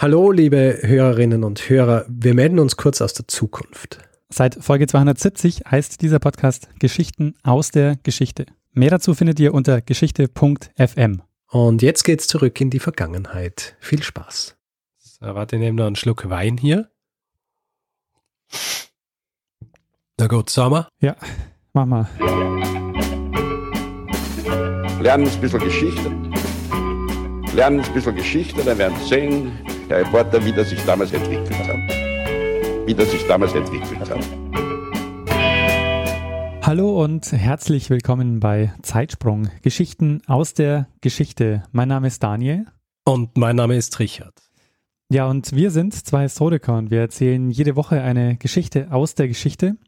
Hallo, liebe Hörerinnen und Hörer. Wir melden uns kurz aus der Zukunft. Seit Folge 270 heißt dieser Podcast Geschichten aus der Geschichte. Mehr dazu findet ihr unter geschichte.fm. Und jetzt geht's zurück in die Vergangenheit. Viel Spaß. So, warte, ich nehme noch einen Schluck Wein hier. Na gut, Sommer? Ja, mach mal. Lernen ein bisschen Geschichte. Lernen ein bisschen Geschichte, dann werden Sie sehen, Herr Reporter, wie das sich damals entwickelt hat. Wie das sich damals entwickelt hat. Hallo und herzlich willkommen bei Zeitsprung, Geschichten aus der Geschichte. Mein Name ist Daniel. Und mein Name ist Richard. Ja, und wir sind zwei Historiker und wir erzählen jede Woche eine Geschichte aus der Geschichte.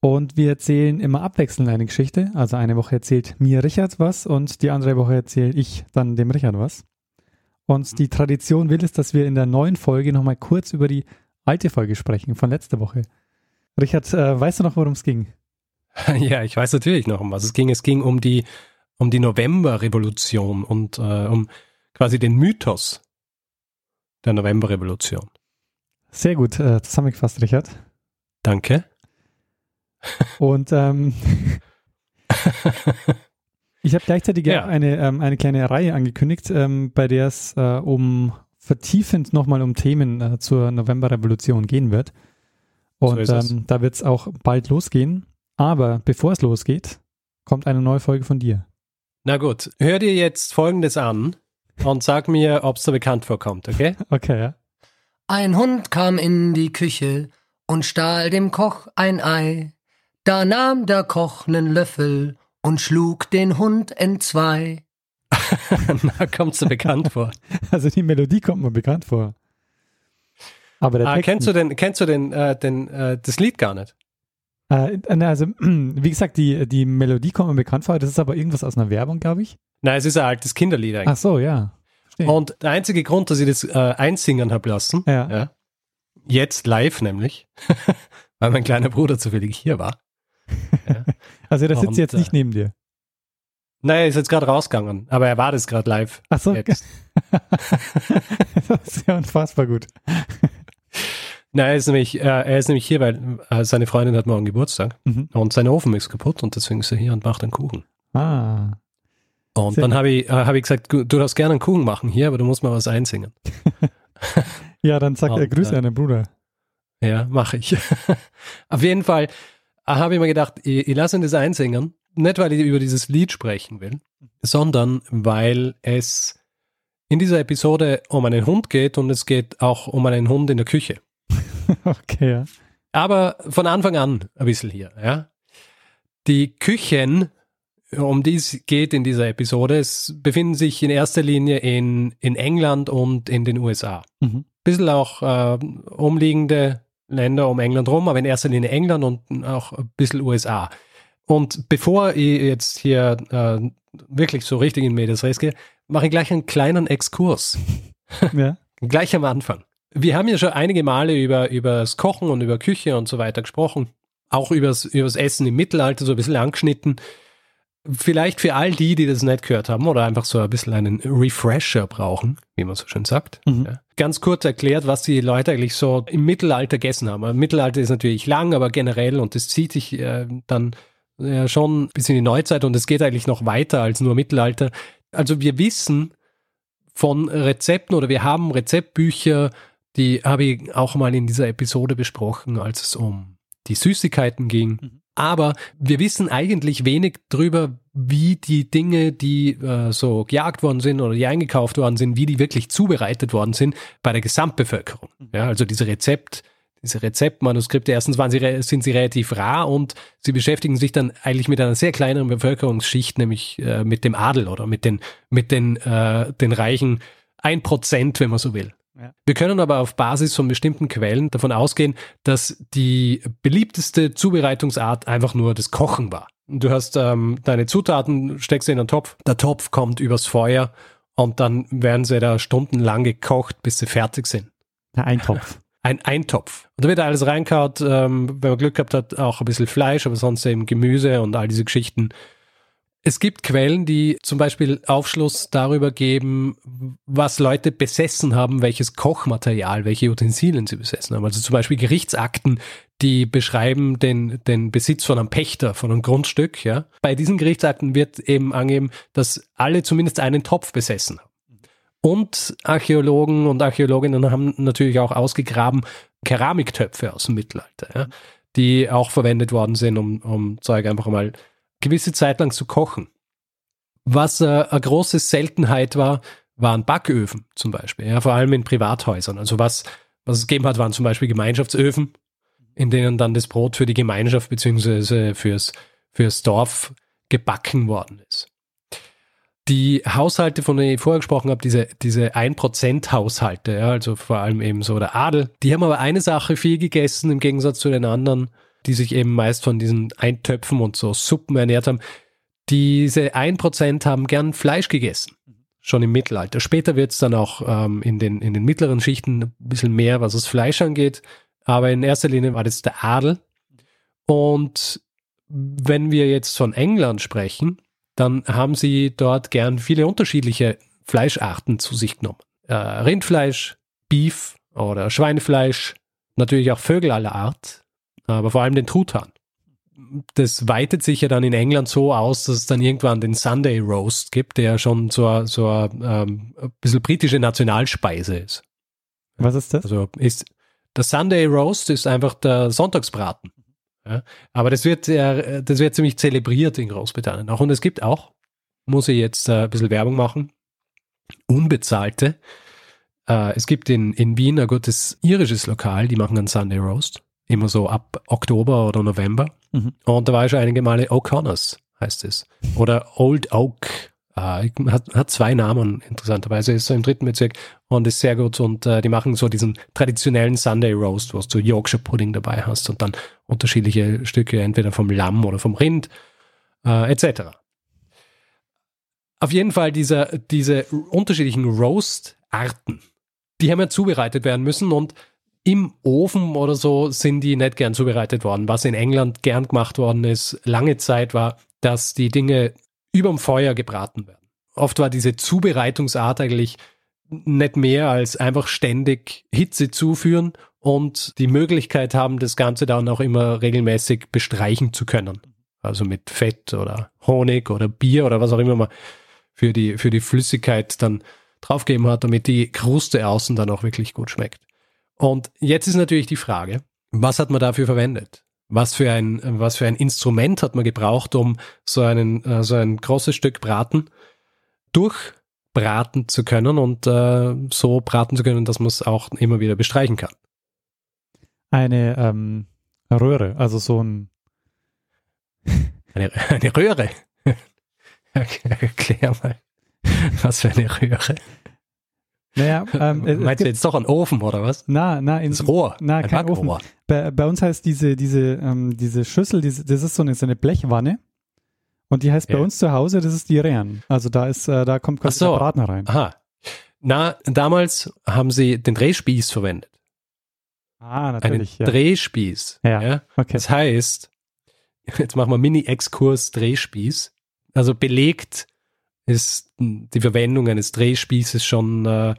Und wir erzählen immer abwechselnd eine Geschichte. Also eine Woche erzählt mir Richard was und die andere Woche erzähle ich dann dem Richard was. Und die Tradition will es, dass wir in der neuen Folge nochmal kurz über die alte Folge sprechen von letzter Woche. Richard, äh, weißt du noch, worum es ging? Ja, ich weiß natürlich noch, um was es ging. Es ging um die, um die Novemberrevolution und äh, um quasi den Mythos der Novemberrevolution. Sehr gut äh, zusammengefasst, Richard. Danke. Und ähm, Ich habe gleichzeitig ja. eine, ähm, eine kleine Reihe angekündigt, ähm, bei der es äh, um vertiefend nochmal um Themen äh, zur Novemberrevolution gehen wird. Und so ähm, da wird es auch bald losgehen. Aber bevor es losgeht, kommt eine neue Folge von dir. Na gut, hör dir jetzt Folgendes an und sag mir, ob es dir bekannt vorkommt, okay? Okay, ja. Ein Hund kam in die Küche und stahl dem Koch ein Ei. Da nahm der Koch nen Löffel und schlug den Hund entzwei. Na, kommst du bekannt vor. Also die Melodie kommt mir bekannt vor. Aber der ah, Text kennst du denn, kennst du denn, äh, den, äh, das Lied gar nicht? Äh, also, wie gesagt, die, die Melodie kommt mir bekannt vor. Das ist aber irgendwas aus einer Werbung, glaube ich. Nein, es ist ein altes Kinderlied eigentlich. Ach so, ja. Verstehe. Und der einzige Grund, dass ich das äh, einsingen habe lassen, ja. ja. jetzt live nämlich, weil mein kleiner Bruder zufällig hier war. Also der sitzt jetzt nicht äh, neben dir. Nein, er ist jetzt gerade rausgegangen, aber er war das gerade live. Ach so. das ist ja unfassbar gut. Nein, er ist nämlich, äh, er ist nämlich hier, weil äh, seine Freundin hat morgen Geburtstag mhm. und sein Ofen ist kaputt und deswegen ist er hier und macht einen Kuchen. Ah. Und Sehr dann habe ich, äh, hab ich gesagt, du darfst gerne einen Kuchen machen hier, aber du musst mal was einsingen. ja, dann sagt er Grüße äh, an den Bruder. Ja, mache ich. Auf jeden Fall habe ich mir gedacht, ich, ich lasse ihn das einsingen. Nicht, weil ich über dieses Lied sprechen will, sondern weil es in dieser Episode um einen Hund geht und es geht auch um einen Hund in der Küche. okay, ja. Aber von Anfang an ein bisschen hier, ja. Die Küchen, um die es geht in dieser Episode, es befinden sich in erster Linie in, in England und in den USA. Mhm. Bisschen auch äh, umliegende Länder um England rum, aber in erster Linie England und auch ein bisschen USA. Und bevor ich jetzt hier äh, wirklich so richtig in Medias Res gehe, mache ich gleich einen kleinen Exkurs. Ja. gleich am Anfang. Wir haben ja schon einige Male über, über das Kochen und über Küche und so weiter gesprochen. Auch übers, übers Essen im Mittelalter so ein bisschen angeschnitten. Vielleicht für all die, die das nicht gehört haben oder einfach so ein bisschen einen Refresher brauchen, wie man so schön sagt. Mhm. Ja. Ganz kurz erklärt, was die Leute eigentlich so im Mittelalter gegessen haben. Im Mittelalter ist natürlich lang, aber generell und das zieht sich äh, dann ja schon bis in die Neuzeit und es geht eigentlich noch weiter als nur Mittelalter. Also wir wissen von Rezepten oder wir haben Rezeptbücher, die habe ich auch mal in dieser Episode besprochen, als es um die Süßigkeiten ging. Mhm aber wir wissen eigentlich wenig drüber, wie die Dinge, die äh, so gejagt worden sind oder die eingekauft worden sind, wie die wirklich zubereitet worden sind bei der Gesamtbevölkerung. Mhm. Ja, also diese Rezept, diese Rezeptmanuskripte, erstens waren sie, sind sie relativ rar und sie beschäftigen sich dann eigentlich mit einer sehr kleinen Bevölkerungsschicht, nämlich äh, mit dem Adel oder mit den, mit den, äh, den reichen ein Prozent, wenn man so will. Ja. Wir können aber auf Basis von bestimmten Quellen davon ausgehen, dass die beliebteste Zubereitungsart einfach nur das Kochen war. Du hast ähm, deine Zutaten, steckst sie in einen Topf, der Topf kommt übers Feuer und dann werden sie da stundenlang gekocht, bis sie fertig sind. Ja, ein Topf. Ein Eintopf. Und da wird alles reinkaut, ähm, wenn man Glück gehabt hat, auch ein bisschen Fleisch, aber sonst eben Gemüse und all diese Geschichten. Es gibt Quellen, die zum Beispiel Aufschluss darüber geben, was Leute besessen haben, welches Kochmaterial, welche Utensilien sie besessen haben. Also zum Beispiel Gerichtsakten, die beschreiben den, den Besitz von einem Pächter, von einem Grundstück. Ja. Bei diesen Gerichtsakten wird eben angegeben, dass alle zumindest einen Topf besessen haben. Und Archäologen und Archäologinnen haben natürlich auch ausgegraben Keramiktöpfe aus dem Mittelalter, ja, die auch verwendet worden sind, um, um Zeug einfach mal gewisse Zeit lang zu kochen. Was äh, eine große Seltenheit war, waren Backöfen zum Beispiel, ja, vor allem in Privathäusern. Also was, was es gegeben hat, waren zum Beispiel Gemeinschaftsöfen, in denen dann das Brot für die Gemeinschaft beziehungsweise fürs, fürs Dorf gebacken worden ist. Die Haushalte, von denen ich vorher gesprochen habe, diese, diese 1%-Haushalte, ja, also vor allem eben so der Adel, die haben aber eine Sache viel gegessen im Gegensatz zu den anderen, die sich eben meist von diesen Eintöpfen und so Suppen ernährt haben. Diese 1% haben gern Fleisch gegessen, schon im Mittelalter. Später wird es dann auch ähm, in, den, in den mittleren Schichten ein bisschen mehr, was das Fleisch angeht. Aber in erster Linie war das der Adel. Und wenn wir jetzt von England sprechen, dann haben sie dort gern viele unterschiedliche Fleischarten zu sich genommen. Äh, Rindfleisch, Beef oder Schweinefleisch, natürlich auch Vögel aller Art, aber vor allem den Truthahn. Das weitet sich ja dann in England so aus, dass es dann irgendwann den Sunday Roast gibt, der schon so, so ähm, ein bisschen britische Nationalspeise ist. Was ist das? Also ist der Sunday Roast ist einfach der Sonntagsbraten. Ja, aber das wird, ja, das wird ziemlich zelebriert in Großbritannien auch. Und es gibt auch, muss ich jetzt äh, ein bisschen Werbung machen, unbezahlte. Äh, es gibt in, in Wien ein gutes irisches Lokal, die machen einen Sunday Roast immer so ab Oktober oder November. Mhm. Und da war ich schon einige Male O'Connors, heißt es. Oder Old Oak. Äh, hat, hat zwei Namen, interessanterweise. Ist so im dritten Bezirk und ist sehr gut. Und äh, die machen so diesen traditionellen Sunday Roast, wo du Yorkshire Pudding dabei hast und dann unterschiedliche Stücke, entweder vom Lamm oder vom Rind, äh, etc. Auf jeden Fall dieser, diese unterschiedlichen Roast-Arten, die haben ja zubereitet werden müssen und im Ofen oder so sind die nicht gern zubereitet worden. Was in England gern gemacht worden ist, lange Zeit war, dass die Dinge überm Feuer gebraten werden. Oft war diese Zubereitungsart eigentlich nicht mehr als einfach ständig Hitze zuführen und die Möglichkeit haben, das Ganze dann auch immer regelmäßig bestreichen zu können. Also mit Fett oder Honig oder Bier oder was auch immer man für die, für die Flüssigkeit dann draufgeben hat, damit die Kruste außen dann auch wirklich gut schmeckt. Und jetzt ist natürlich die Frage, was hat man dafür verwendet? Was für ein, was für ein Instrument hat man gebraucht, um so, einen, äh, so ein großes Stück Braten durchbraten zu können und äh, so braten zu können, dass man es auch immer wieder bestreichen kann? Eine ähm, Röhre, also so ein. Eine, eine Röhre? Erklär mal, was für eine Röhre. Naja, ähm, Meinst du jetzt doch einen Ofen oder was? Na, na, in, das Rohr. Na, ein kein Ofen. Bei, bei, uns heißt diese, diese, ähm, diese Schüssel, diese, das ist so eine, so eine Blechwanne. Und die heißt ja. bei uns zu Hause, das ist die Rehren. Also da ist, äh, da kommt quasi so. der Braten rein. Aha. Na, damals haben sie den Drehspieß verwendet. Ah, natürlich. Einen ja. Drehspieß. Ja. ja. Okay. Das heißt, jetzt machen wir Mini-Exkurs Drehspieß. Also belegt ist die Verwendung eines Drehspießes schon äh,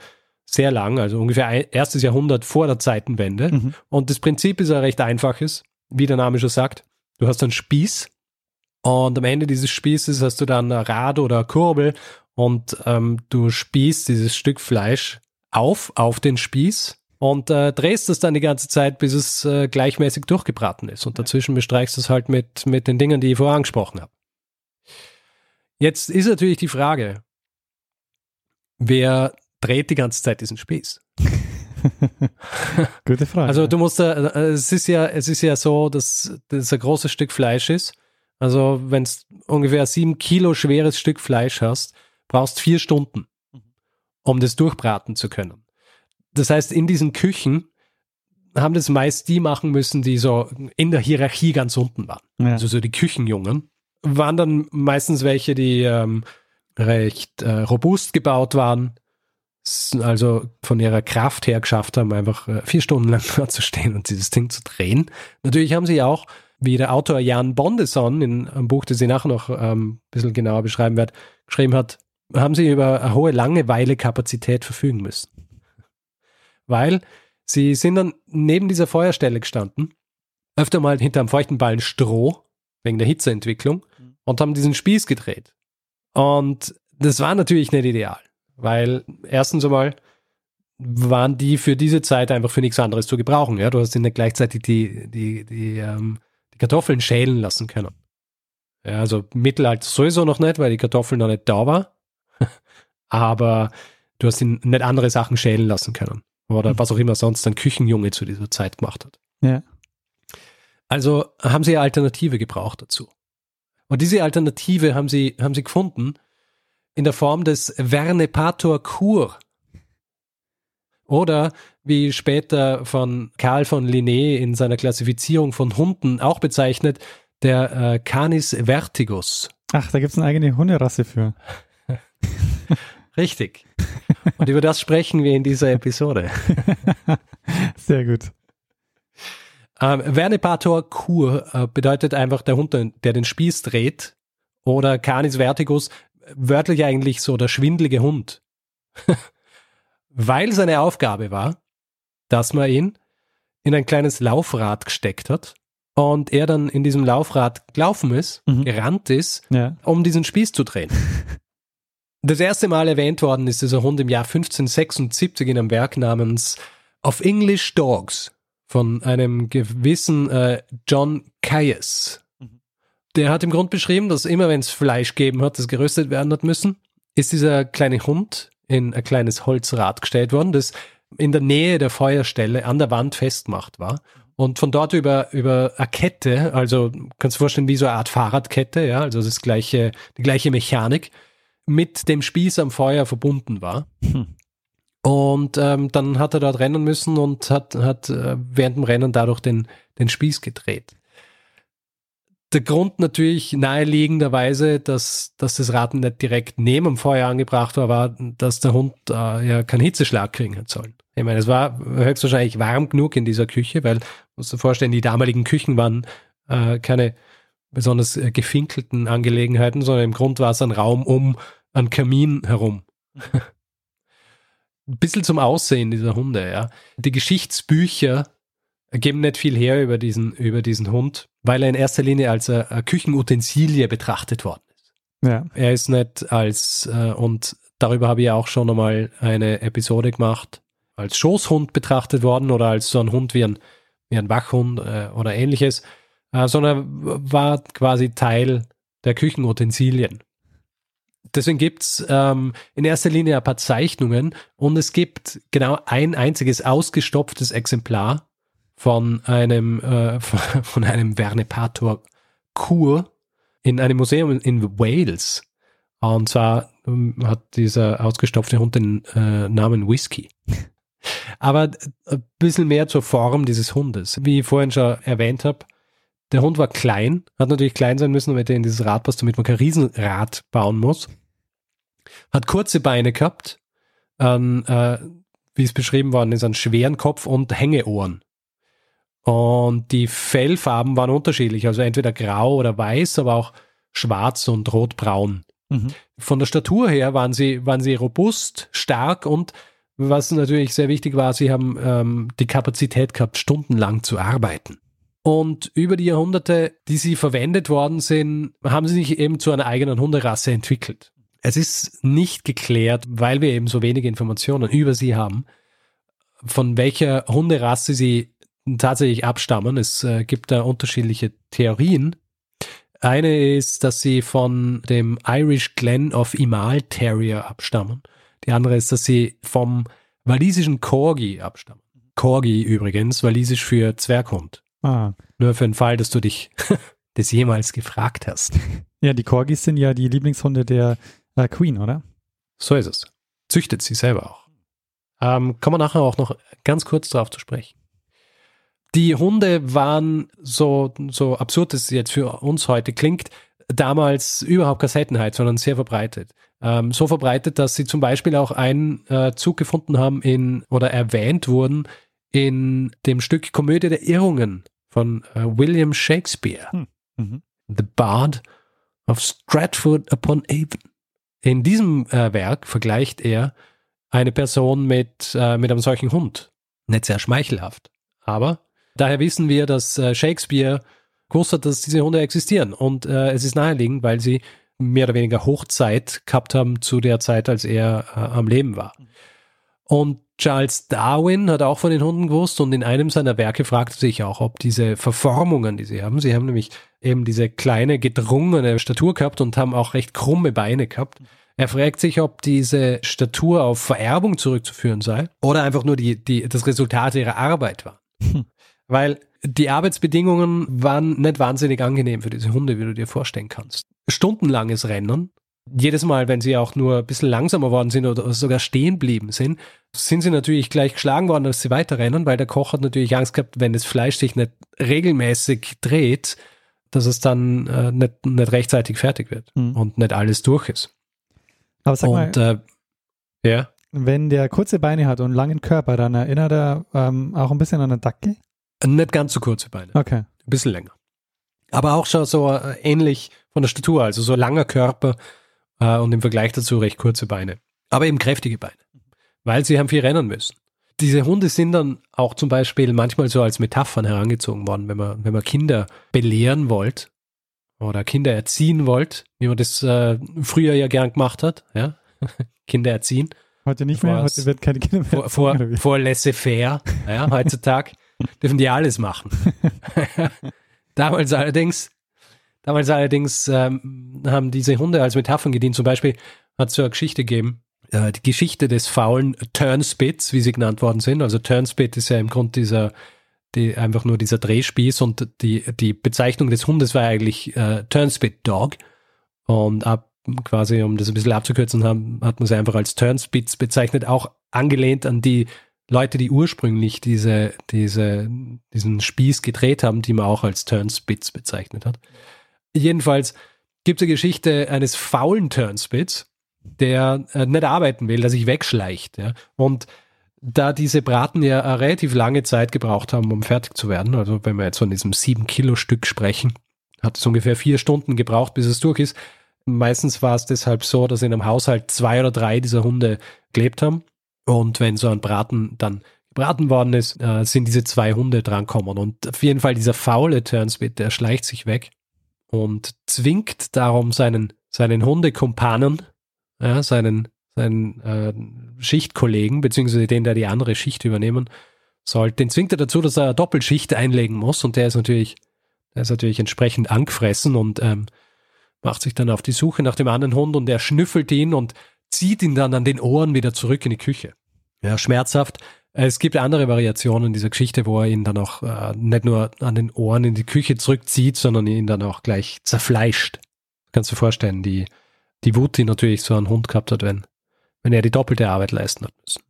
sehr lang, also ungefähr ein, erstes Jahrhundert vor der Zeitenwende. Mhm. Und das Prinzip ist ein recht einfaches, wie der Name schon sagt. Du hast einen Spieß und am Ende dieses Spießes hast du dann ein Rad oder eine Kurbel und ähm, du spießt dieses Stück Fleisch auf, auf den Spieß und äh, drehst es dann die ganze Zeit, bis es äh, gleichmäßig durchgebraten ist. Und dazwischen bestreichst du es halt mit, mit den Dingen, die ich vorher angesprochen habe. Jetzt ist natürlich die Frage, wer dreht die ganze Zeit diesen Spieß? Gute Frage. Also du musst, äh, es ist ja, es ist ja so, dass das ein großes Stück Fleisch ist. Also wenn es ungefähr sieben Kilo schweres Stück Fleisch hast, brauchst vier Stunden, um das durchbraten zu können. Das heißt, in diesen Küchen haben das meist die machen müssen, die so in der Hierarchie ganz unten waren. Ja. Also so die Küchenjungen waren dann meistens welche, die ähm, recht äh, robust gebaut waren, also von ihrer Kraft her geschafft haben, einfach äh, vier Stunden lang zu stehen und dieses Ding zu drehen. Natürlich haben sie auch wie der Autor Jan Bondeson in einem Buch, das ich nachher noch ähm, ein bisschen genauer beschreiben werde, geschrieben hat, haben sie über eine hohe Langeweile-Kapazität verfügen müssen. Weil sie sind dann neben dieser Feuerstelle gestanden, öfter mal hinter einem feuchten Ballen Stroh, wegen der Hitzeentwicklung, und haben diesen Spieß gedreht. Und das war natürlich nicht ideal, weil erstens einmal waren die für diese Zeit einfach für nichts anderes zu gebrauchen. Ja? Du hast ihnen gleichzeitig die, die, die, ähm, die Kartoffeln schälen lassen können. Ja, also Mittelalter sowieso noch nicht, weil die Kartoffeln noch nicht da war. Aber du hast ihn nicht andere Sachen schälen lassen können. Oder mhm. was auch immer sonst ein Küchenjunge zu dieser Zeit gemacht hat. Ja. Also haben sie eine Alternative gebraucht dazu. Und diese Alternative haben sie, haben sie gefunden in der Form des Vernepator Kur. Oder wie später von Karl von Linné in seiner Klassifizierung von Hunden auch bezeichnet, der äh, Canis vertigus. Ach, da gibt es eine eigene Hunderasse für. Richtig. Und über das sprechen wir in dieser Episode. Sehr gut. Ähm, Vernepator Kur äh, bedeutet einfach der Hund, der den Spieß dreht. Oder Canis vertigus, wörtlich eigentlich so der schwindelige Hund. Weil seine Aufgabe war, dass man ihn in ein kleines Laufrad gesteckt hat und er dann in diesem Laufrad gelaufen ist, mhm. gerannt ist, ja. um diesen Spieß zu drehen. Das erste Mal erwähnt worden ist dieser Hund im Jahr 1576 in einem Werk namens Of English Dogs von einem gewissen äh, John Caius. Mhm. Der hat im Grund beschrieben, dass immer wenn es Fleisch gegeben hat, das geröstet werden hat müssen, ist dieser kleine Hund in ein kleines Holzrad gestellt worden, das in der Nähe der Feuerstelle an der Wand festgemacht war. Und von dort über, über eine Kette, also kannst du dir vorstellen, wie so eine Art Fahrradkette, ja, also das gleiche, die gleiche Mechanik, mit dem Spieß am Feuer verbunden war. Hm. Und ähm, dann hat er dort rennen müssen und hat, hat äh, während dem Rennen dadurch den, den Spieß gedreht. Der Grund natürlich naheliegenderweise, dass, dass das Rad nicht direkt neben dem Feuer angebracht war, war, dass der Hund äh, ja keinen Hitzeschlag kriegen hat sollen. Ich meine, es war höchstwahrscheinlich warm genug in dieser Küche, weil, musst du dir vorstellen, die damaligen Küchen waren äh, keine besonders äh, gefinkelten Angelegenheiten, sondern im Grund war es ein Raum um einen Kamin herum. Ein bisschen zum Aussehen dieser Hunde, ja. Die Geschichtsbücher geben nicht viel her über diesen, über diesen Hund, weil er in erster Linie als eine, eine Küchenutensilie betrachtet worden ist. Ja. Er ist nicht als, äh, und darüber habe ich auch schon einmal eine Episode gemacht, als Schoßhund betrachtet worden oder als so ein Hund wie ein, wie ein Wachhund äh, oder ähnliches, äh, sondern war quasi Teil der Küchenutensilien. Deswegen gibt's ähm, in erster Linie ein paar Zeichnungen und es gibt genau ein einziges ausgestopftes Exemplar von einem, äh, von einem Vernepator Kur in einem Museum in Wales. Und zwar ähm, hat dieser ausgestopfte Hund den äh, Namen Whisky. Aber ein bisschen mehr zur Form dieses Hundes. Wie ich vorhin schon erwähnt habe, der Hund war klein, hat natürlich klein sein müssen, damit er in dieses Rad passt, damit man kein Riesenrad bauen muss. Hat kurze Beine gehabt, ähm, äh, wie es beschrieben worden ist, einen schweren Kopf und Hängeohren. Und die Fellfarben waren unterschiedlich, also entweder grau oder weiß, aber auch schwarz und rotbraun. Mhm. Von der Statur her waren sie, waren sie robust, stark und was natürlich sehr wichtig war, sie haben ähm, die Kapazität gehabt, stundenlang zu arbeiten. Und über die Jahrhunderte, die sie verwendet worden sind, haben sie sich eben zu einer eigenen Hunderasse entwickelt. Es ist nicht geklärt, weil wir eben so wenige Informationen über sie haben, von welcher Hunderasse sie tatsächlich abstammen. Es äh, gibt da unterschiedliche Theorien. Eine ist, dass sie von dem Irish Glen of Imal Terrier abstammen. Die andere ist, dass sie vom walisischen Corgi abstammen. Corgi übrigens, walisisch für Zwerghund. Ah. Nur für den Fall, dass du dich das jemals gefragt hast. Ja, die Corgis sind ja die Lieblingshunde der äh, Queen, oder? So ist es. Züchtet sie selber auch. Ähm, kommen wir nachher auch noch ganz kurz darauf zu sprechen. Die Hunde waren so, so absurd es jetzt für uns heute klingt, damals überhaupt keine Seltenheit, sondern sehr verbreitet. Ähm, so verbreitet, dass sie zum Beispiel auch einen äh, Zug gefunden haben in oder erwähnt wurden in dem Stück Komödie der Irrungen von äh, William Shakespeare. Hm. Mhm. The Bard of Stratford upon Avon. In diesem äh, Werk vergleicht er eine Person mit, äh, mit einem solchen Hund. Nicht sehr schmeichelhaft. Aber daher wissen wir, dass äh, Shakespeare gewusst hat, dass diese Hunde existieren. Und äh, es ist naheliegend, weil sie mehr oder weniger Hochzeit gehabt haben zu der Zeit, als er äh, am Leben war. Und Charles Darwin hat auch von den Hunden gewusst und in einem seiner Werke fragte sich auch, ob diese Verformungen, die sie haben, sie haben nämlich eben diese kleine gedrungene Statur gehabt und haben auch recht krumme Beine gehabt. Er fragt sich, ob diese Statur auf Vererbung zurückzuführen sei oder einfach nur die, die, das Resultat ihrer Arbeit war. Weil die Arbeitsbedingungen waren nicht wahnsinnig angenehm für diese Hunde, wie du dir vorstellen kannst. Stundenlanges Rennen. Jedes Mal, wenn sie auch nur ein bisschen langsamer worden sind oder sogar stehen blieben sind, sind sie natürlich gleich geschlagen worden, als sie weiterrennen, weil der Koch hat natürlich Angst gehabt, wenn das Fleisch sich nicht regelmäßig dreht, dass es dann äh, nicht, nicht rechtzeitig fertig wird Mhm. und nicht alles durch ist. Aber sag und mal, äh, ja, wenn der kurze Beine hat und einen langen Körper, dann erinnert er ähm, auch ein bisschen an einen Dackel? nicht ganz so kurze Beine, Okay. ein bisschen länger. Aber auch schon so äh, ähnlich von der Statur, also so langer Körper äh, und im Vergleich dazu recht kurze Beine. Aber eben kräftige Beine, weil sie haben viel rennen müssen. Diese Hunde sind dann auch zum Beispiel manchmal so als Metaphern herangezogen worden, wenn man, wenn man Kinder belehren wollt oder Kinder erziehen wollt, wie man das äh, früher ja gern gemacht hat, ja, Kinder erziehen. Heute nicht mehr, heute wird keine Kinder mehr. vor, vor, vor laissez-faire. Ja, heutzutage dürfen die alles machen. damals allerdings, damals allerdings ähm, haben diese Hunde als Metaphern gedient. Zum Beispiel hat es so eine Geschichte gegeben, äh, die Geschichte des faulen Turnspits, wie sie genannt worden sind. Also Turnspit ist ja im Grunde dieser, die, einfach nur dieser Drehspieß und die, die Bezeichnung des Hundes war eigentlich äh, Turnspit Dog. Und ab quasi, um das ein bisschen abzukürzen, haben, hat man sie einfach als Turnspits bezeichnet, auch angelehnt an die Leute, die ursprünglich diese, diese, diesen Spieß gedreht haben, die man auch als Turnspits bezeichnet hat. Jedenfalls gibt es eine Geschichte eines faulen Turnspits, der äh, nicht arbeiten will, der sich wegschleicht. Ja? Und da diese Braten ja eine relativ lange Zeit gebraucht haben, um fertig zu werden, also wenn wir jetzt von diesem 7-Kilo-Stück sprechen, hat es ungefähr vier Stunden gebraucht, bis es durch ist. Meistens war es deshalb so, dass in einem Haushalt zwei oder drei dieser Hunde gelebt haben. Und wenn so ein Braten dann gebraten worden ist, äh, sind diese zwei Hunde drankommen. Und auf jeden Fall dieser faule Turnspit, der schleicht sich weg und zwingt darum seinen, seinen Hundekumpanen, ja, seinen, seinen äh, Schichtkollegen, beziehungsweise den, der die andere Schicht übernehmen soll, den zwingt er dazu, dass er eine Doppelschicht einlegen muss. Und der ist natürlich, der ist natürlich entsprechend angefressen und ähm, macht sich dann auf die Suche nach dem anderen Hund und er schnüffelt ihn und zieht ihn dann an den Ohren wieder zurück in die Küche. Ja, schmerzhaft. Es gibt andere Variationen dieser Geschichte, wo er ihn dann auch äh, nicht nur an den Ohren in die Küche zurückzieht, sondern ihn dann auch gleich zerfleischt. Kannst du dir vorstellen, die, die Wut, die natürlich so ein Hund gehabt hat, wenn, wenn er die doppelte Arbeit leisten hat müssen.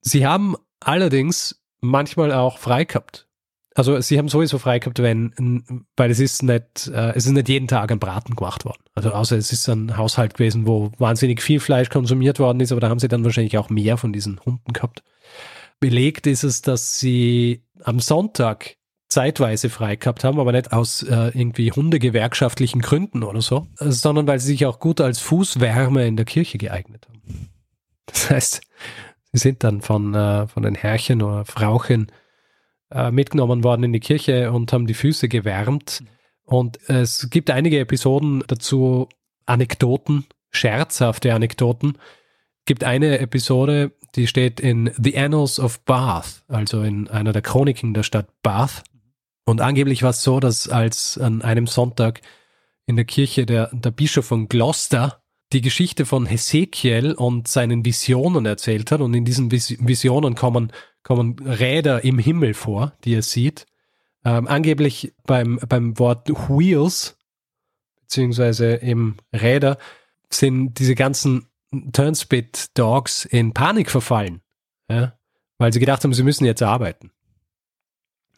Sie haben allerdings manchmal auch frei gehabt. Also sie haben sowieso frei gehabt, wenn, weil es ist nicht, äh, es ist nicht jeden Tag ein Braten gemacht worden. Also außer es ist ein Haushalt gewesen, wo wahnsinnig viel Fleisch konsumiert worden ist, aber da haben sie dann wahrscheinlich auch mehr von diesen Hunden gehabt. Belegt ist es, dass sie am Sonntag zeitweise frei gehabt haben, aber nicht aus äh, irgendwie hundegewerkschaftlichen Gründen oder so, sondern weil sie sich auch gut als Fußwärme in der Kirche geeignet haben. Das heißt, sie sind dann von, äh, von den Herrchen oder Frauchen äh, mitgenommen worden in die Kirche und haben die Füße gewärmt. Und es gibt einige Episoden dazu, Anekdoten, scherzhafte Anekdoten. Gibt eine Episode, die steht in The Annals of Bath, also in einer der Chroniken der Stadt Bath. Und angeblich war es so, dass als an einem Sonntag in der Kirche der, der Bischof von Gloucester die Geschichte von Hesekiel und seinen Visionen erzählt hat. Und in diesen Vis Visionen kommen, kommen Räder im Himmel vor, die er sieht. Ähm, angeblich beim, beim Wort Wheels, beziehungsweise im Räder, sind diese ganzen Turnspit Dogs in Panik verfallen, ja, weil sie gedacht haben, sie müssen jetzt arbeiten.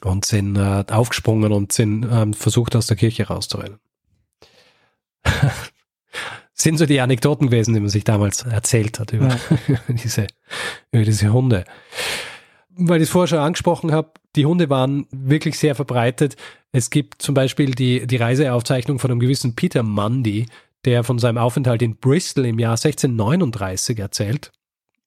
Und sind äh, aufgesprungen und sind ähm, versucht, aus der Kirche rauszurennen. sind so die Anekdoten gewesen, die man sich damals erzählt hat über, Ja. diese, über diese Hunde. Weil ich es vorher schon angesprochen habe, die Hunde waren wirklich sehr verbreitet. Es gibt zum Beispiel die, die Reiseaufzeichnung von einem gewissen Peter Mundy, der von seinem Aufenthalt in Bristol im Jahr 1639 erzählt.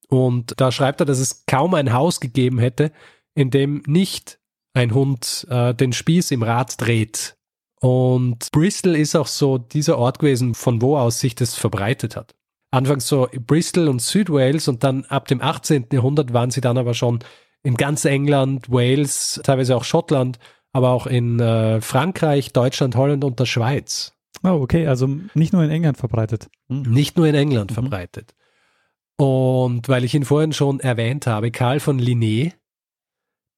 Und da schreibt er, dass es kaum ein Haus gegeben hätte, in dem nicht ein Hund äh, den Spieß im Rad dreht. Und Bristol ist auch so dieser Ort gewesen, von wo aus sich das verbreitet hat. Anfangs so Bristol und Südwales und dann ab dem 18. Jahrhundert waren sie dann aber schon in ganz England, Wales, teilweise auch Schottland, aber auch in äh, Frankreich, Deutschland, Holland und der Schweiz. Oh, okay, also nicht nur in England verbreitet. Hm. Nicht nur in England Mhm. verbreitet. Und weil ich ihn vorhin schon erwähnt habe, Karl von Linné,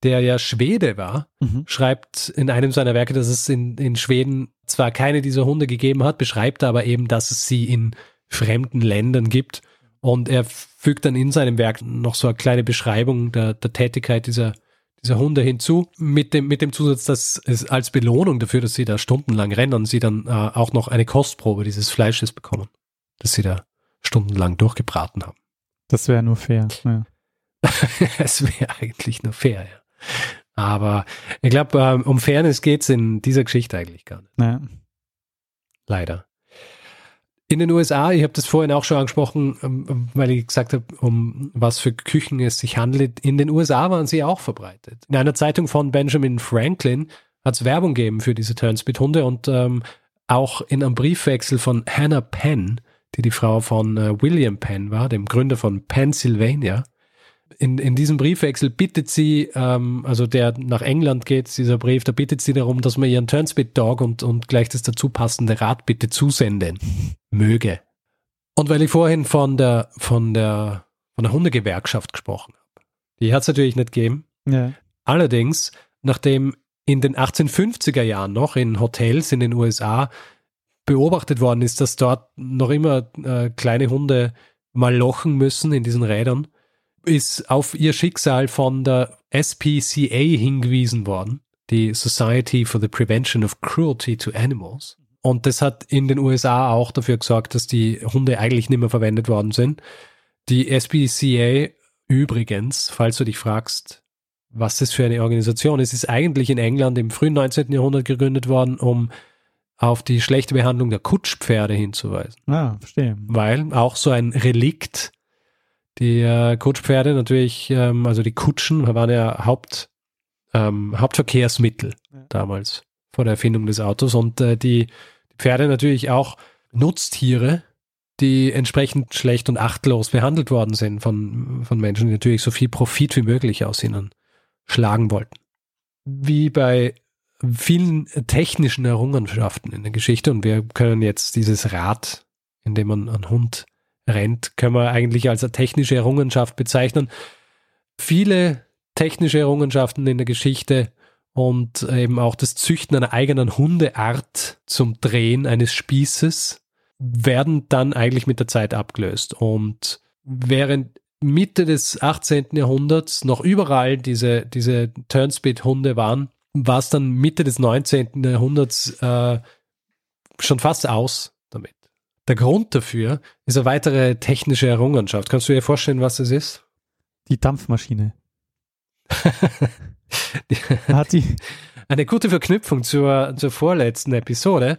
der ja Schwede war, Mhm. schreibt in einem seiner Werke, dass es in, in Schweden zwar keine dieser Hunde gegeben hat, beschreibt aber eben, dass es sie in fremden Ländern gibt. Und er fügt dann in seinem Werk noch so eine kleine Beschreibung der, der Tätigkeit dieser, dieser Hunde hinzu, mit dem, mit dem Zusatz, dass es als Belohnung dafür, dass sie da stundenlang rennen, sie dann äh, auch noch eine Kostprobe dieses Fleisches bekommen, das sie da stundenlang durchgebraten haben. Das wäre nur fair. Ja. Es wäre eigentlich nur fair, ja. Aber ich glaube, ähm, um Fairness geht's in dieser Geschichte eigentlich gar nicht. Naja. Leider. In den USA, ich habe das vorhin auch schon angesprochen, ähm, weil ich gesagt habe, um was für Küchen es sich handelt. In den USA waren sie auch verbreitet. In einer Zeitung von Benjamin Franklin hat es Werbung gegeben für diese Turnspit-Hunde und ähm, auch in einem Briefwechsel von Hannah Penn, die die Frau von äh, William Penn war, dem Gründer von Pennsylvania. In, in diesem Briefwechsel bittet sie, ähm, also der nach England geht, dieser Brief, da bittet sie darum, dass man ihren Turnspit Dog und, und gleich das dazu passende Rad bitte zusenden möge. Und weil ich vorhin von der, von der, von der Hundegewerkschaft gesprochen habe, die hat es natürlich nicht gegeben. Ja. Allerdings, nachdem in den 1850er Jahren noch in Hotels in den USA beobachtet worden ist, dass dort noch immer äh, kleine Hunde mal lochen müssen in diesen Rädern, ist auf ihr Schicksal von der SPCA hingewiesen worden, die Society for the Prevention of Cruelty to Animals. Und das hat in den USA auch dafür gesorgt, dass die Hunde eigentlich nicht mehr verwendet worden sind. Die SPCA übrigens, falls du dich fragst, was das für eine Organisation ist, ist eigentlich in England im frühen 19. Jahrhundert gegründet worden, um auf die schlechte Behandlung der Kutschpferde hinzuweisen. Ah, verstehe. Weil auch so ein Relikt, die äh, Kutschpferde natürlich, ähm, also die Kutschen waren ja Haupt, ähm, Hauptverkehrsmittel Ja. damals vor der Erfindung des Autos und äh, die Pferde natürlich auch Nutztiere, die entsprechend schlecht und achtlos behandelt worden sind von, von Menschen, die natürlich so viel Profit wie möglich aus ihnen schlagen wollten. Wie bei vielen technischen Errungenschaften in der Geschichte und wir können jetzt dieses Rad, in dem man einen Hund rennt, können wir eigentlich als eine technische Errungenschaft bezeichnen. Viele technische Errungenschaften in der Geschichte und eben auch das Züchten einer eigenen Hundeart zum Drehen eines Spießes werden dann eigentlich mit der Zeit abgelöst. Und während Mitte des 18. Jahrhunderts noch überall diese, diese Turnspit-Hunde waren, war es dann Mitte des 19. Jahrhunderts äh, schon fast aus. Der Grund dafür ist eine weitere technische Errungenschaft. Kannst du dir vorstellen, was es ist? Die Dampfmaschine. Hat die, Eine gute Verknüpfung zur, zur vorletzten Episode.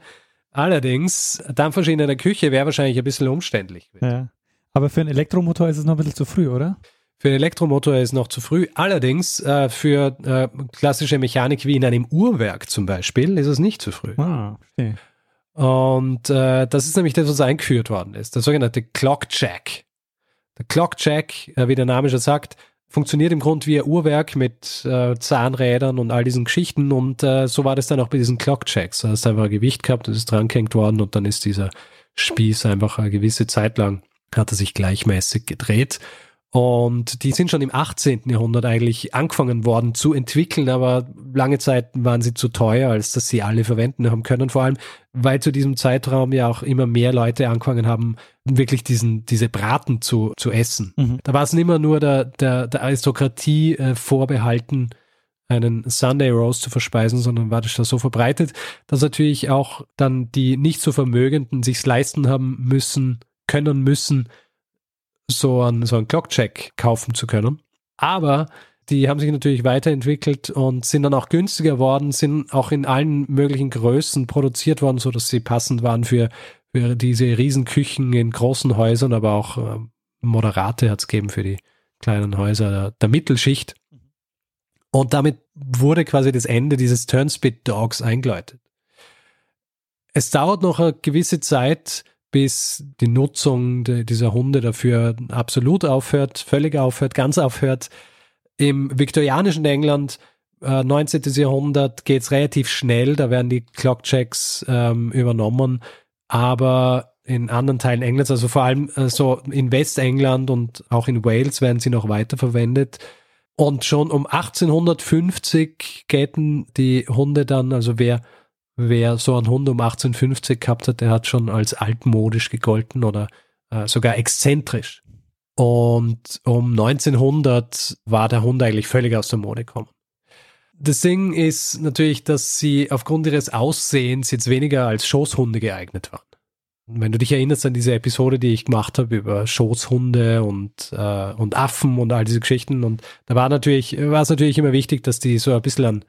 Allerdings, Dampfmaschine in der Küche wäre wahrscheinlich ein bisschen umständlich. ja. Aber für einen Elektromotor ist es noch ein bisschen zu früh, oder? Für einen Elektromotor ist noch zu früh. Allerdings, äh, für äh, klassische Mechanik wie in einem Uhrwerk zum Beispiel, ist es nicht zu früh. Ah, verstehe. Und äh, das ist nämlich das, was eingeführt worden ist. Der sogenannte Clock Jack. Der Clock Jack, äh, wie der Name schon sagt, funktioniert im Grunde wie ein Uhrwerk mit äh, Zahnrädern und all diesen Geschichten. Und äh, so war das dann auch bei diesen Clock Jacks. Da hast du einfach ein Gewicht gehabt, das ist dran gehängt worden und dann ist dieser Spieß einfach eine gewisse Zeit lang, hat er sich gleichmäßig gedreht. Und die sind schon im 18. Jahrhundert eigentlich angefangen worden zu entwickeln, aber lange Zeit waren sie zu teuer, als dass sie alle verwenden haben können. Vor allem, weil zu diesem Zeitraum ja auch immer mehr Leute angefangen haben, wirklich diesen, diese Braten zu, zu essen. Mhm. Da war es nicht mehr nur der, der, der Aristokratie äh, vorbehalten, einen Sunday Roast zu verspeisen, sondern war das da so verbreitet, dass natürlich auch dann die nicht so Vermögenden sich's leisten haben müssen, können müssen, so einen, so einen Clockcheck kaufen zu können. Aber die haben sich natürlich weiterentwickelt und sind dann auch günstiger worden, sind auch in allen möglichen Größen produziert worden, so dass sie passend waren für, für diese Riesenküchen in großen Häusern, aber auch äh, Moderate hat es gegeben für die kleinen Häuser der, der Mittelschicht. Und damit wurde quasi das Ende dieses Turnspit Dogs eingeläutet. Es dauert noch eine gewisse Zeit, bis die Nutzung de, dieser Hunde dafür absolut aufhört, völlig aufhört, ganz aufhört. Im viktorianischen England, äh, 19. Jahrhundert, geht es relativ schnell, da werden die Clockchecks ähm, übernommen, aber in anderen Teilen Englands, also vor allem äh, so in Westengland und auch in Wales werden sie noch weiter verwendet. Und schon um 1850 gelten die Hunde dann, also wer wer so einen Hund um 1850 gehabt hat, der hat schon als altmodisch gegolten oder äh, sogar exzentrisch. Und um 1900 war der Hund eigentlich völlig aus der Mode gekommen. Das Ding ist natürlich, dass sie aufgrund ihres Aussehens jetzt weniger als Schoßhunde geeignet waren. Wenn du dich erinnerst an diese Episode, die ich gemacht habe über Schoßhunde und, äh, und Affen und all diese Geschichten, und da war natürlich, war es natürlich immer wichtig, dass die so ein bisschen an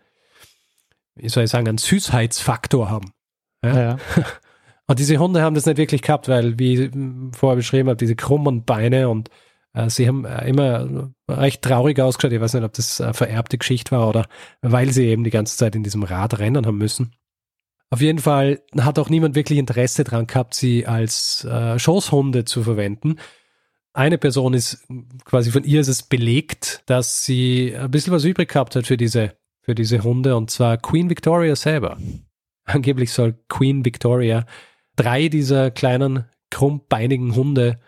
wie soll ich sagen, einen Süßheitsfaktor haben. Ja? ja. Und diese Hunde haben das nicht wirklich gehabt, weil, wie ich vorher beschrieben habe, diese krummen Beine und äh, sie haben äh, immer recht traurig ausgeschaut. Ich weiß nicht, ob das eine vererbte Geschichte war oder weil sie eben die ganze Zeit in diesem Rad rennen haben müssen. Auf jeden Fall hat auch niemand wirklich Interesse daran gehabt, sie als äh, Schoßhunde zu verwenden. Eine Person ist quasi von ihr ist es belegt, dass sie ein bisschen was übrig gehabt hat für diese für diese Hunde und zwar Queen Victoria selber. Angeblich soll Queen Victoria drei dieser kleinen krummbeinigen Hunde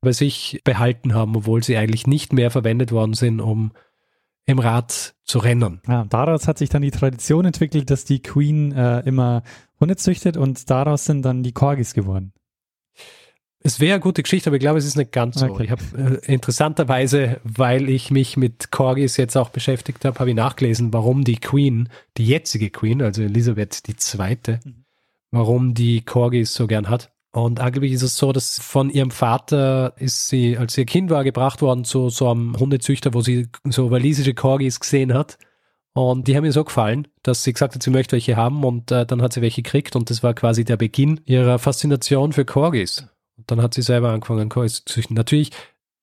bei sich behalten haben, obwohl sie eigentlich nicht mehr verwendet worden sind, um im Rad zu rennen. Ja, daraus hat sich dann die Tradition entwickelt, dass die Queen äh, immer Hunde züchtet und daraus sind dann die Corgis geworden. Es wäre eine gute Geschichte, aber ich glaube, es ist nicht ganz so. Okay. Ich habe äh, interessanterweise, weil ich mich mit Corgis jetzt auch beschäftigt habe, habe ich nachgelesen, warum die Queen, die jetzige Queen, also Elisabeth II., mhm. warum die Corgis so gern hat. Und angeblich ist es so, dass von ihrem Vater ist sie, als ihr Kind war, gebracht worden zu so einem Hundezüchter, wo sie so walisische Corgis gesehen hat. Und die haben ihr so gefallen, dass sie gesagt hat, sie möchte welche haben und äh, dann hat sie welche gekriegt und das war quasi der Beginn ihrer Faszination für Corgis. Und dann hat sie selber angefangen, Kois zu züchten. Natürlich,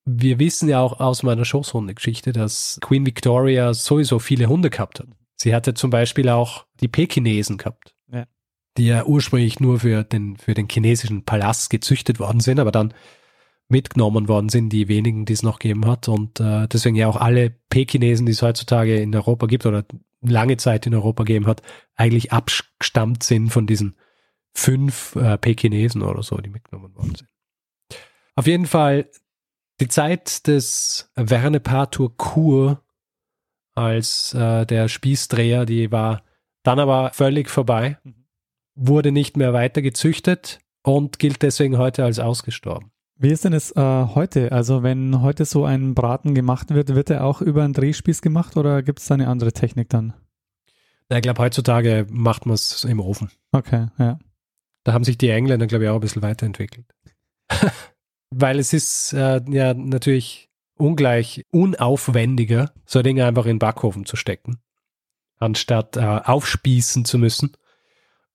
wir wissen ja auch aus meiner Schoßhunde-Geschichte, dass Queen Victoria sowieso viele Hunde gehabt hat. Sie hatte zum Beispiel auch die Pekinesen gehabt, ja. die ja ursprünglich nur für den, für den chinesischen Palast gezüchtet worden sind, aber dann mitgenommen worden sind, die wenigen, die es noch gegeben hat. Und äh, deswegen ja auch alle Pekinesen, die es heutzutage in Europa gibt oder lange Zeit in Europa gegeben hat, eigentlich abgestammt sind von diesen fünf äh, Pekinesen oder so, die mitgenommen worden sind. Auf jeden Fall die Zeit des Verne Partour Kur als äh, der Spießdreher, die war dann aber völlig vorbei, mhm. wurde nicht mehr weiter gezüchtet und gilt deswegen heute als ausgestorben. Wie ist denn es äh, heute? Also wenn heute so ein Braten gemacht wird, wird er auch über einen Drehspieß gemacht oder gibt es da eine andere Technik dann? Ich glaube, heutzutage macht man es im Ofen. Okay, ja. Da haben sich die Engländer, glaube ich, auch ein bisschen weiterentwickelt. Weil es ist äh, ja natürlich ungleich unaufwendiger, so Dinge einfach in den Backofen zu stecken, anstatt äh, aufspießen zu müssen.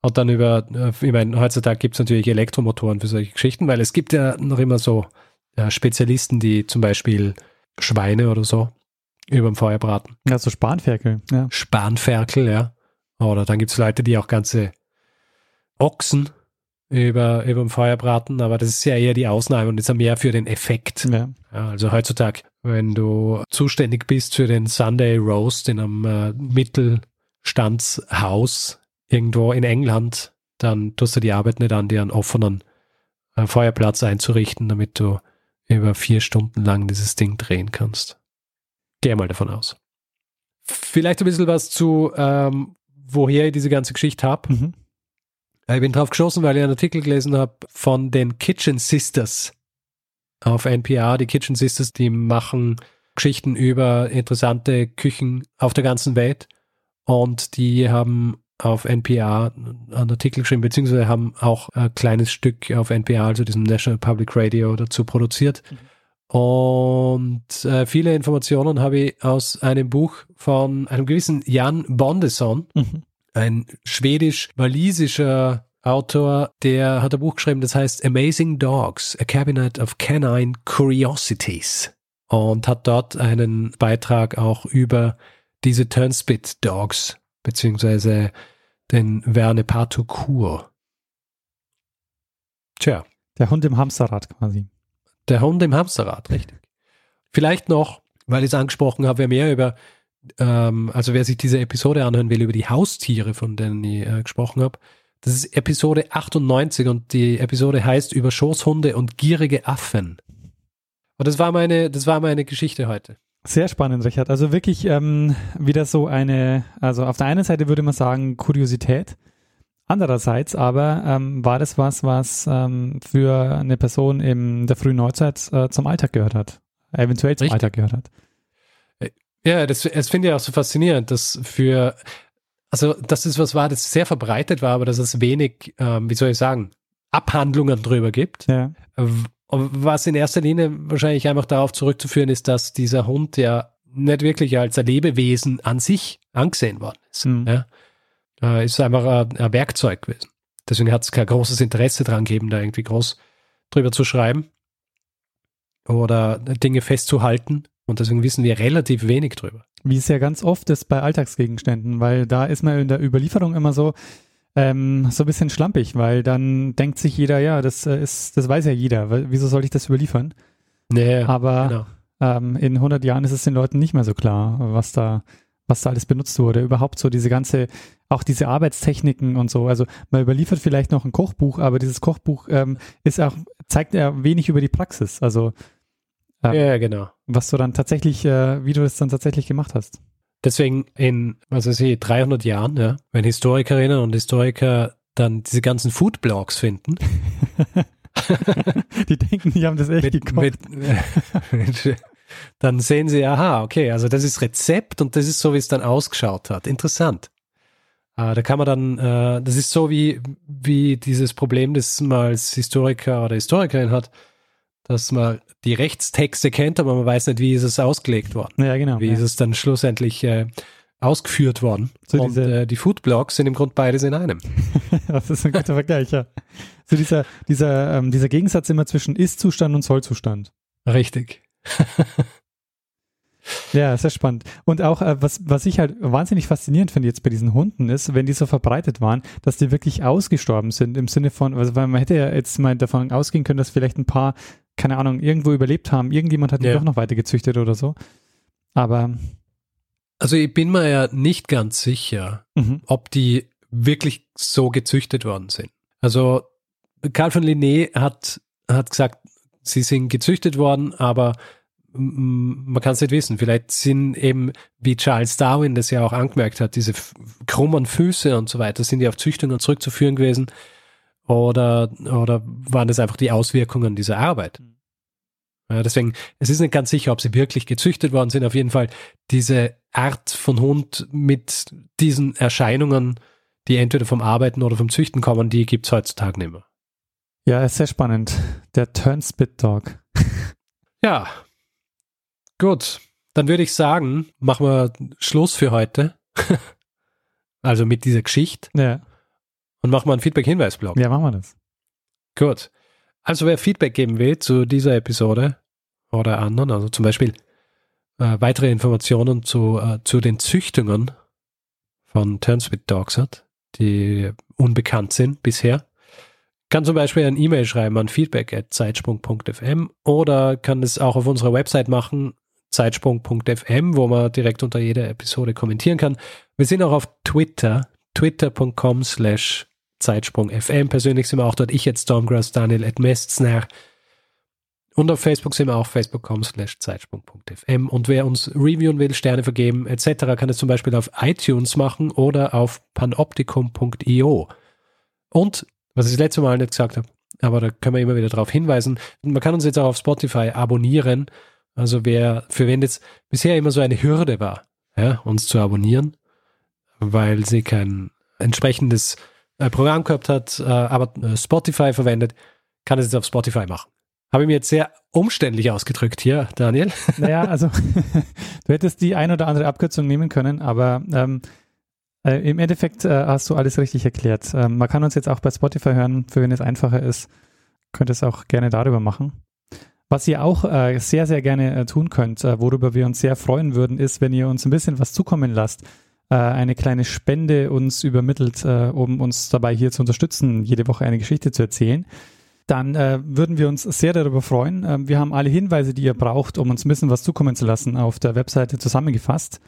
Und dann über, äh, ich meine, heutzutage gibt es natürlich Elektromotoren für solche Geschichten, weil es gibt ja noch immer so äh, Spezialisten, die zum Beispiel Schweine oder so über dem Feuer braten. Ja, so Spanferkel, ja. Spanferkel, ja. Oder dann gibt es Leute, die auch ganze Ochsen über, über dem Feuer braten, aber das ist ja eher die Ausnahme und ist ja mehr für den Effekt. Ja. ja. also heutzutage, wenn du zuständig bist für den Sunday Roast in einem äh, Mittelstandshaus irgendwo in England, dann tust du die Arbeit nicht an, dir einen offenen äh, Feuerplatz einzurichten, damit du über vier Stunden lang dieses Ding drehen kannst. Geh mal davon aus. Vielleicht ein bisschen was zu, ähm, woher ich diese ganze Geschichte habe. Mhm. Ich bin drauf geschossen, weil ich einen Artikel gelesen habe von den Kitchen Sisters auf NPR. Die Kitchen Sisters, die machen Geschichten über interessante Küchen auf der ganzen Welt. Und die haben auf NPR einen Artikel geschrieben, beziehungsweise haben auch ein kleines Stück auf NPR, also diesem National Public Radio, dazu produziert. Mhm. Und äh, viele Informationen habe ich aus einem Buch von einem gewissen Jan Bondeson, Mhm. Ein schwedisch-walisischer Autor, der hat ein Buch geschrieben, das heißt Amazing Dogs, a Cabinet of Canine Curiosities. Und hat dort einen Beitrag auch über diese Turnspit Dogs, beziehungsweise den Verne Patokur. Tja, Der Hund im Hamsterrad quasi. der Hund im Hamsterrad, richtig. Vielleicht noch, weil ich es angesprochen habe, wer mehr über, ähm, also wer sich diese Episode anhören will, über die Haustiere, von denen ich äh, gesprochen habe. Das ist Episode 98 und die Episode heißt über Schoßhunde und gierige Affen. Und das war meine, das war meine Geschichte heute. Sehr spannend, Richard. Also wirklich ähm, wieder so eine, also auf der einen Seite würde man sagen Kuriosität. Andererseits aber ähm, war das was, was ähm, für eine Person in der frühen Neuzeit äh, zum Alltag gehört hat. Eventuell zum Richtig. Alltag gehört hat. Ja, das, das finde ich auch so faszinierend, dass für, also, dass es was war, das sehr verbreitet war, aber dass es wenig, ähm, wie soll ich sagen, Abhandlungen drüber gibt. Ja. Was in erster Linie wahrscheinlich einfach darauf zurückzuführen ist, dass dieser Hund ja nicht wirklich als ein Lebewesen an sich angesehen worden ist. Mhm. Ja? Äh, ist einfach ein, ein Werkzeug gewesen. Deswegen hat es kein großes Interesse dran gegeben, da irgendwie groß drüber zu schreiben oder Dinge festzuhalten. Und deswegen wissen wir relativ wenig drüber. Wie es ja ganz oft ist bei Alltagsgegenständen, weil da ist man in der Überlieferung immer so, ähm, so ein bisschen schlampig, weil dann denkt sich jeder, ja, das äh, ist, das weiß ja jeder, wieso soll ich das überliefern? Nee, Aber genau. ähm, in 100 Jahren ist es den Leuten nicht mehr so klar, was da, was da alles benutzt wurde. Überhaupt so diese ganze, auch diese Arbeitstechniken und so. Also man überliefert vielleicht noch ein Kochbuch, aber dieses Kochbuch ähm, ist auch, zeigt ja wenig über die Praxis. Also Ja, ja, genau. was du dann tatsächlich, äh, wie du das dann tatsächlich gemacht hast. Deswegen in, was weiß ich, 300 Jahren, ja, wenn Historikerinnen und Historiker dann diese ganzen Foodblogs finden, Die denken, die haben das echt mit, gekocht. mit, dann sehen sie, aha, okay, also das ist Rezept und das ist so, wie es dann ausgeschaut hat. Interessant. Äh, da kann man dann, äh, das ist so wie, wie dieses Problem, das man als Historiker oder Historikerin hat, dass man die Rechtstexte kennt, aber man weiß nicht, wie ist es ausgelegt worden. ja, genau. Wie ja. ist es dann schlussendlich äh, ausgeführt worden? So und diese- äh, die Foodblogs sind im Grunde beides in einem. das ist ein guter Vergleich, ja. So dieser, dieser, ähm, dieser Gegensatz immer zwischen Ist-Zustand und Soll-Zustand. Richtig. Ja, sehr spannend. Und auch, äh, was, was ich halt wahnsinnig faszinierend finde jetzt bei diesen Hunden ist, wenn die so verbreitet waren, dass die wirklich ausgestorben sind im Sinne von, also weil man hätte ja jetzt mal davon ausgehen können, dass vielleicht ein paar, keine Ahnung, irgendwo überlebt haben. Irgendjemand hat die Ja. doch noch weiter gezüchtet oder so. Aber, Also ich bin mir ja nicht ganz sicher, mhm. ob die wirklich so gezüchtet worden sind. Also Karl von Linné hat, hat gesagt, sie sind gezüchtet worden, aber man kann es nicht wissen. Vielleicht sind eben, wie Charles Darwin das ja auch angemerkt hat, diese krummen Füße und so weiter, sind die auf Züchtungen zurückzuführen gewesen oder, oder waren das einfach die Auswirkungen dieser Arbeit? Ja, deswegen, es ist nicht ganz sicher, ob sie wirklich gezüchtet worden sind. Auf jeden Fall diese Art von Hund mit diesen Erscheinungen, die entweder vom Arbeiten oder vom Züchten kommen, die gibt es heutzutage nicht mehr. ja, ist sehr spannend. Der Turnspit Dog. Ja, gut. Dann würde ich sagen, machen wir Schluss für heute. also mit dieser Geschichte Ja, und machen wir einen Feedback-Hinweis-Blog. ja, machen wir das. Gut. Also wer Feedback geben will zu dieser Episode oder anderen, also zum Beispiel äh, weitere Informationen zu, äh, zu den Züchtungen von Turnspit Dogs hat, die unbekannt sind bisher, kann zum Beispiel ein E-Mail schreiben an feedback.zeitsprung.fm oder kann es auch auf unserer Website machen, zeitsprung.fm, wo man direkt unter jeder Episode kommentieren kann. Wir sind auch auf Twitter, twitter.com slash Zeitsprung FM. Persönlich sind wir auch dort. Ich jetzt Stormgrass, Daniel at Mestner. Und auf Facebook sind wir auch facebook.com slash Zeitsprung.fm. Und wer uns reviewen will, Sterne vergeben etc., kann es zum Beispiel auf iTunes machen oder auf panoptikum.io. Und, was ich das letzte Mal nicht gesagt habe, aber da können wir immer wieder darauf hinweisen, man kann uns jetzt auch auf Spotify abonnieren. Also wer, für wen das bisher immer so eine Hürde war, ja, uns zu abonnieren, weil sie kein entsprechendes äh, Programm gehabt hat, äh, aber äh, Spotify verwendet, kann es jetzt auf Spotify machen. Habe ich mir jetzt sehr umständlich ausgedrückt hier, Daniel. Naja, also du hättest die ein oder andere Abkürzung nehmen können, aber ähm, äh, im Endeffekt äh, hast du alles richtig erklärt. Ähm, man kann uns jetzt auch bei Spotify hören, für wen es einfacher ist, könnt es auch gerne darüber machen. Was ihr auch äh, sehr, sehr gerne äh, tun könnt, äh, worüber wir uns sehr freuen würden, ist, wenn ihr uns ein bisschen was zukommen lasst, eine kleine Spende uns übermittelt, um uns dabei hier zu unterstützen, jede Woche eine Geschichte zu erzählen dann äh, würden wir uns sehr darüber freuen. Ähm, wir haben alle Hinweise, die ihr braucht, um uns ein bisschen was zukommen zu lassen, auf der Webseite zusammengefasst.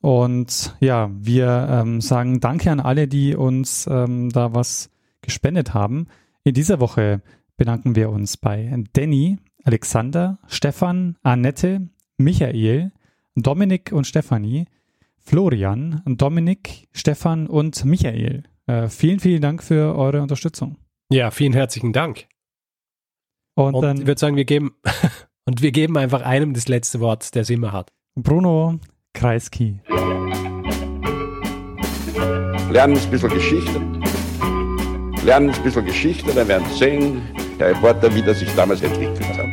Und ja, wir ähm, sagen Danke an alle, die uns ähm, da was gespendet haben. In dieser Woche bedanken wir uns bei Danny, Alexander, Stefan, Annette, Michael, Dominik und Stefanie, Florian, Dominik, Stefan und Michael. Äh, vielen, vielen Dank für eure Unterstützung. Ja, vielen herzlichen Dank. Und, und dann, ich würde sagen, wir geben, und wir geben einfach einem das letzte Wort, der es immer hat. Bruno Kreisky. Lernen ein bisschen Geschichte. Lernen ein bisschen Geschichte, dann werden Sie sehen, der Reporter, wie das sich damals entwickelt hat.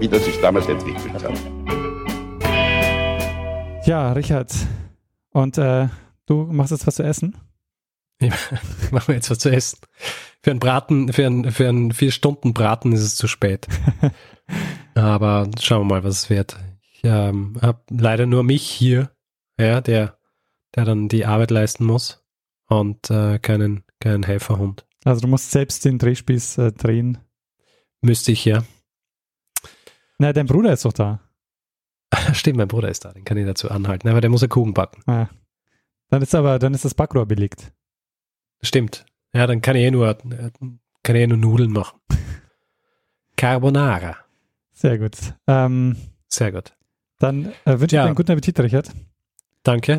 Wie das sich damals entwickelt hat. Ja, Richard. Und äh, du machst jetzt was zu essen? Ja, machen wir jetzt was zu essen. Für einen Braten, für einen, für einen vier Stunden Braten ist es zu spät. Aber schauen wir mal, was es wird. Ich ähm, habe leider nur mich hier, ja, der, der dann die Arbeit leisten muss und äh, keinen, keinen Helferhund. Also du musst selbst den Drehspieß äh, drehen. Müsste ich, ja. Na, dein Bruder ist doch da. Stimmt, mein Bruder ist da, den kann ich dazu anhalten, aber der muss ja Kuchen backen. Ah. Dann ist aber, dann ist das Backrohr belegt. Stimmt. Ja, dann kann ich eh nur, kann ich eh nur Nudeln machen. Carbonara. Sehr gut. Ähm, Sehr gut. Dann äh, wünsche ich dir einen guten Appetit, Richard. Danke.